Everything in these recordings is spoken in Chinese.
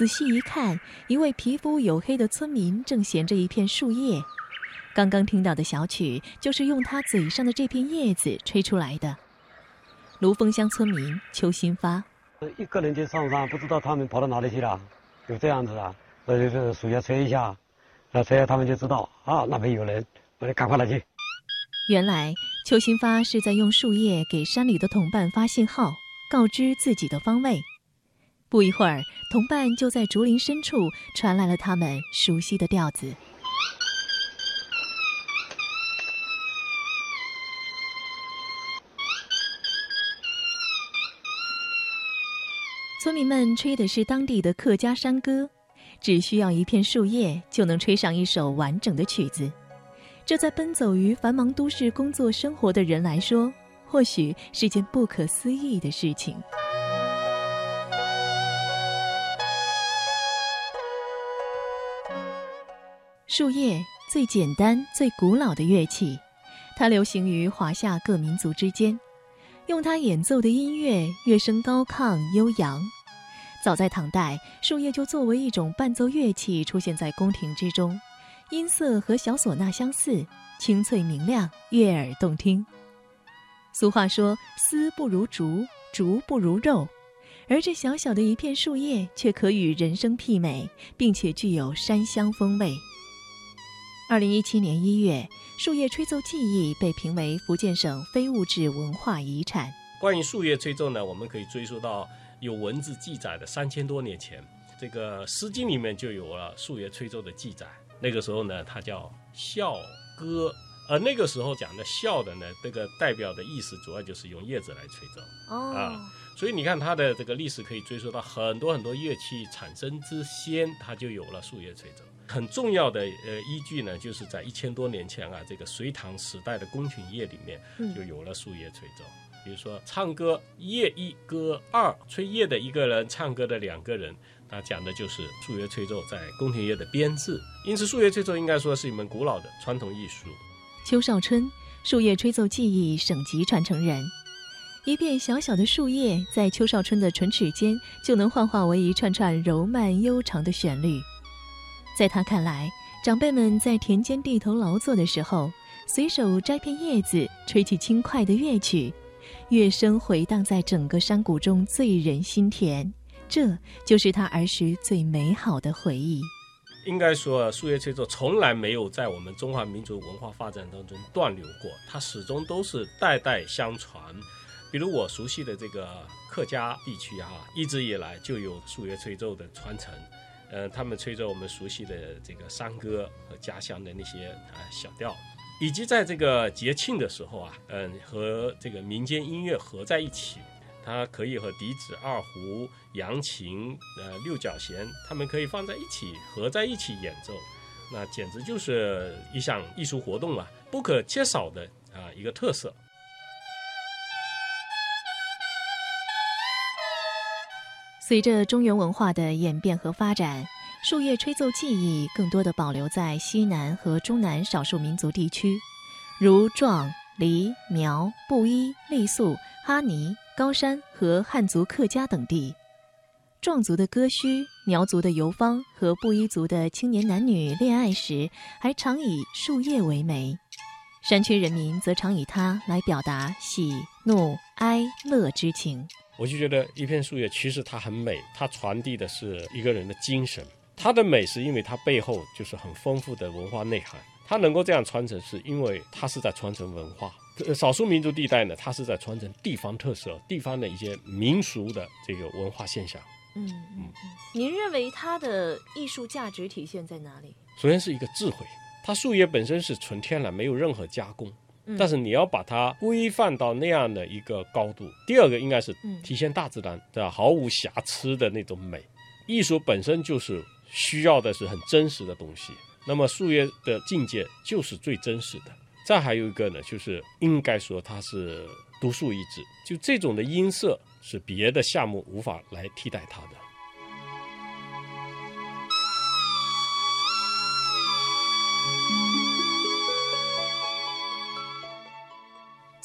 仔细一看，一位皮肤黝黑的村民正衔着一片树叶。刚刚听到的小曲，就是用他嘴上的这片叶子吹出来的。卢峰乡村民邱新发，一个人就上山，不知道他们跑到哪里去了，就这样子啊，那就是树叶吹一下，那吹他们就知道啊，那边有人，我得赶快来去。原来邱新发是在用树叶给山里的同伴发信号，告知自己的方位。不一会儿，同伴就在竹林深处传来了他们熟悉的调子。村民们吹的是当地的客家山歌，只需要一片树叶就能吹上一首完整的曲子。这在奔走于繁忙都市工作生活的人来说，或许是件不可思议的事情。树叶最简单、最古老的乐器，它流行于华夏各民族之间。用它演奏的音乐，乐声高亢悠扬。早在唐代，树叶就作为一种伴奏乐器出现在宫廷之中，音色和小唢呐相似，清脆明亮，悦耳动听。俗话说：“丝不如竹，竹不如肉。”而这小小的一片树叶，却可与人声媲美，并且具有山乡风味。二零一七年一月。树叶吹奏技艺被评为福建省非物质文化遗产。关于树叶吹奏呢，我们可以追溯到有文字记载的三千多年前，这个《诗经》里面就有了树叶吹奏的记载。那个时候呢，它叫啸歌，而那个时候讲的啸的呢，这个代表的意思主要就是用叶子来吹奏啊。所以你看它的这个历史可以追溯到很多很多乐器产生之先，它就有了树叶吹奏。很重要的呃依据呢，就是在一千多年前啊，这个隋唐时代的宫廷乐里面就有了树叶吹奏。比如说唱歌乐一歌二，吹叶的一个人，唱歌的两个人，那讲的就是树叶吹奏在宫廷乐的编制。因此，树叶吹奏应该说是一门古老的传统艺术。邱少春，树叶吹奏技艺省级传承人。一片小小的树叶，在邱少春的唇齿间，就能幻化为一串串柔曼悠长的旋律。在他看来，长辈们在田间地头劳作的时候，随手摘片叶子，吹起轻快的乐曲，乐声回荡在整个山谷中，醉人心田。这就是他儿时最美好的回忆。应该说，树叶吹奏从来没有在我们中华民族文化发展当中断流过，它始终都是代代相传。比如我熟悉的这个客家地区哈，一直以来就有树叶吹奏的传承。呃，他们吹着我们熟悉的这个山歌和家乡的那些啊小调，以及在这个节庆的时候啊，嗯，和这个民间音乐合在一起，它可以和笛子、二胡、扬琴、呃六角弦，它们可以放在一起合在一起演奏，那简直就是一项艺术活动啊，不可缺少的啊一个特色。随着中原文化的演变和发展，树叶吹奏技艺更多的保留在西南和中南少数民族地区，如壮、黎、苗、布依、傈僳、哈尼、高山和汉族客家等地。壮族的歌须、苗族的游方和布依族的青年男女恋爱时，还常以树叶为媒；山区人民则常以它来表达喜怒哀乐之情。我就觉得一片树叶其实它很美，它传递的是一个人的精神。它的美是因为它背后就是很丰富的文化内涵。它能够这样传承，是因为它是在传承文化。少数民族地带呢，它是在传承地方特色、地方的一些民俗的这个文化现象。嗯嗯嗯。您认为它的艺术价值体现在哪里？首先是一个智慧，它树叶本身是纯天然，没有任何加工。但是你要把它规范到那样的一个高度。第二个应该是体现大自然的毫无瑕疵的那种美。艺术本身就是需要的是很真实的东西。那么树叶的境界就是最真实的。再还有一个呢，就是应该说它是独树一帜，就这种的音色是别的项目无法来替代它的。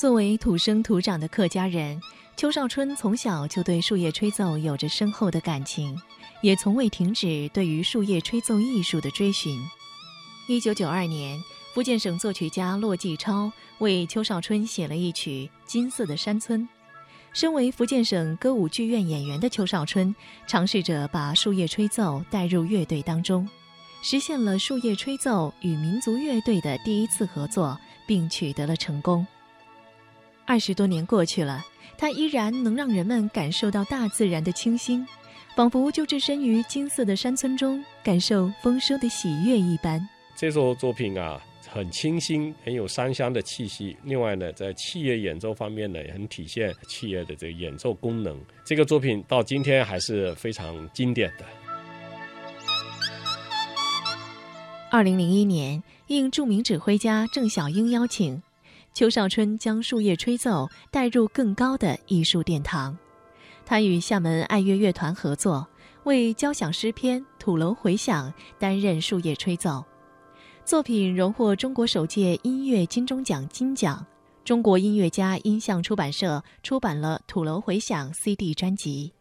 作为土生土长的客家人，邱少春从小就对树叶吹奏有着深厚的感情，也从未停止对于树叶吹奏艺术的追寻。一九九二年，福建省作曲家骆继超为邱少春写了一曲《金色的山村》。身为福建省歌舞剧院演员的邱少春，尝试着把树叶吹奏带入乐队当中，实现了树叶吹奏与民族乐队的第一次合作，并取得了成功。二十多年过去了，它依然能让人们感受到大自然的清新，仿佛就置身于金色的山村中，感受丰收的喜悦一般。这首作品啊。很清新，很有山乡的气息。另外呢，在器乐演奏方面呢，也很体现器乐的这个演奏功能。这个作品到今天还是非常经典的。二零零一年，应著名指挥家郑小英邀请，邱少春将树叶吹奏带入更高的艺术殿堂。他与厦门爱乐乐团合作，为交响诗篇《土楼回响》担任树叶吹奏。作品荣获中国首届音乐金钟奖金奖，中国音乐家音像出版社出版了《土楼回响》CD 专辑。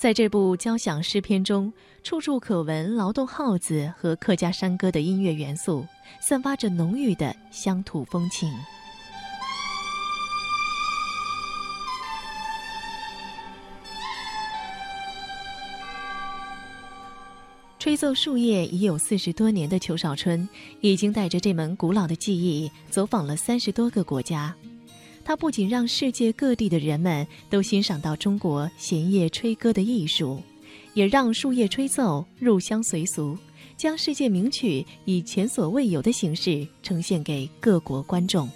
在这部交响诗篇中，处处可闻劳动号子和客家山歌的音乐元素，散发着浓郁的乡土风情。吹奏树叶已有四十多年的邱少春，已经带着这门古老的技艺走访了三十多个国家。它不仅让世界各地的人们都欣赏到中国弦乐吹歌的艺术，也让树叶吹奏入乡随俗，将世界名曲以前所未有的形式呈现给各国观众。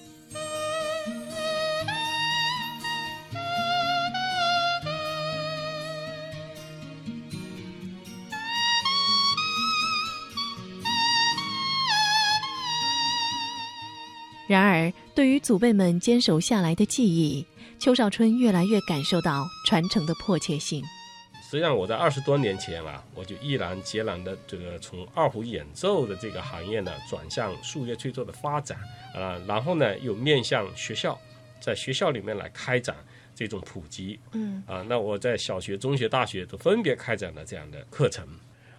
然而，对于祖辈们坚守下来的记忆，邱少春越来越感受到传承的迫切性。实际上，我在二十多年前啊，我就毅然决然的这个从二胡演奏的这个行业呢，转向树叶吹奏的发展啊，然后呢，又面向学校，在学校里面来开展这种普及。嗯啊，那我在小学、中学、大学都分别开展了这样的课程。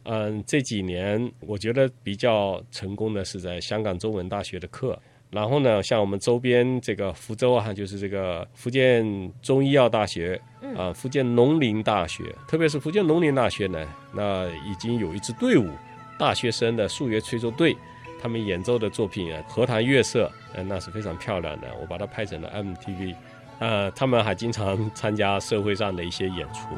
嗯，这几年我觉得比较成功的是在香港中文大学的课。然后呢，像我们周边这个福州啊，就是这个福建中医药大学，啊，福建农林大学，特别是福建农林大学呢，那已经有一支队伍，大学生的数学吹奏队，他们演奏的作品啊，荷塘月色，嗯，那是非常漂亮的，我把它拍成了 MTV，呃，他们还经常参加社会上的一些演出。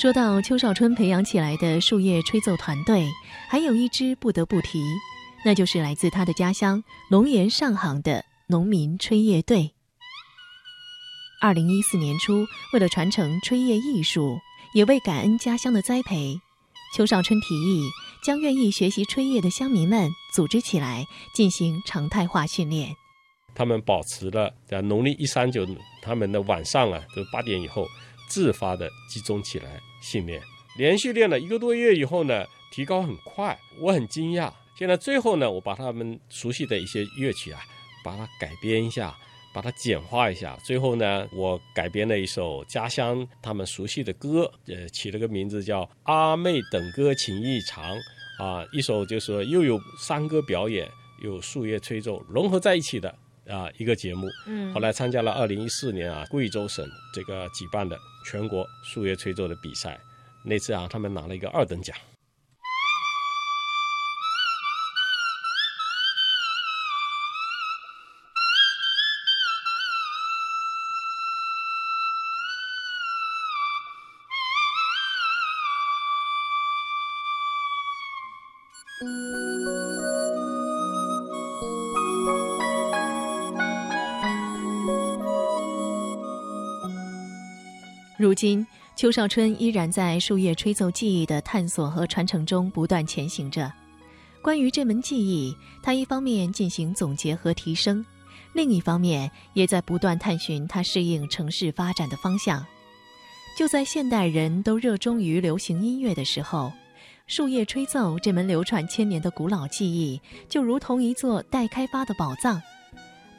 说到邱少春培养起来的树叶吹奏团队，还有一支不得不提，那就是来自他的家乡龙岩上杭的农民吹叶队。二零一四年初，为了传承吹叶艺术，也为感恩家乡的栽培，邱少春提议将愿意学习吹叶的乡民们组织起来，进行常态化训练。他们保持了在农历一三九，他们的晚上啊，就八点以后。自发的集中起来训练，连续练了一个多月以后呢，提高很快，我很惊讶。现在最后呢，我把他们熟悉的一些乐曲啊，把它改编一下，把它简化一下。最后呢，我改编了一首家乡他们熟悉的歌，呃，起了个名字叫《阿妹等歌情意长》啊，一首就是又有山歌表演，有树叶吹奏融合在一起的。啊，一个节目，嗯，后来参加了二零一四年啊贵州省这个举办的全国树叶吹奏的比赛，那次啊他们拿了一个二等奖。如今，邱少春依然在树叶吹奏技艺的探索和传承中不断前行着。关于这门技艺，他一方面进行总结和提升，另一方面也在不断探寻它适应城市发展的方向。就在现代人都热衷于流行音乐的时候，树叶吹奏这门流传千年的古老技艺，就如同一座待开发的宝藏。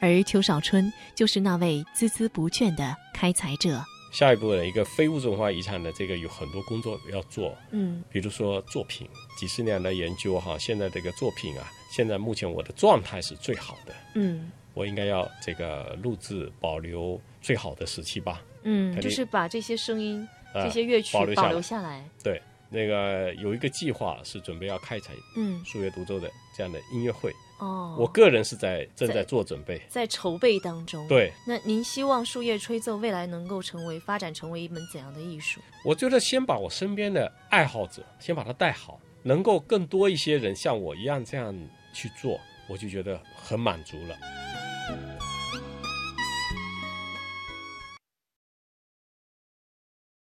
而邱少春就是那位孜孜不倦的开采者。下一步的一个非物质文化遗产的这个有很多工作要做，嗯。比如说作品，几十年的研究哈，现在这个作品啊，现在目前我的状态是最好的，嗯。我应该要这个录制保留最好的时期吧。嗯，就是把这些声音、啊这些乐曲保留下来。对，那个有一个计划是准备要开采嗯。数学独奏的这样的音乐会，哦，我个人是在正在在做准备。在筹备当中。，对，那您希望树叶吹奏未来能够成为发展成为一门怎样的艺术？我觉得先把我身边的爱好者先把他带好，能够更多一些人像我一样这样去做，我就觉得很满足了。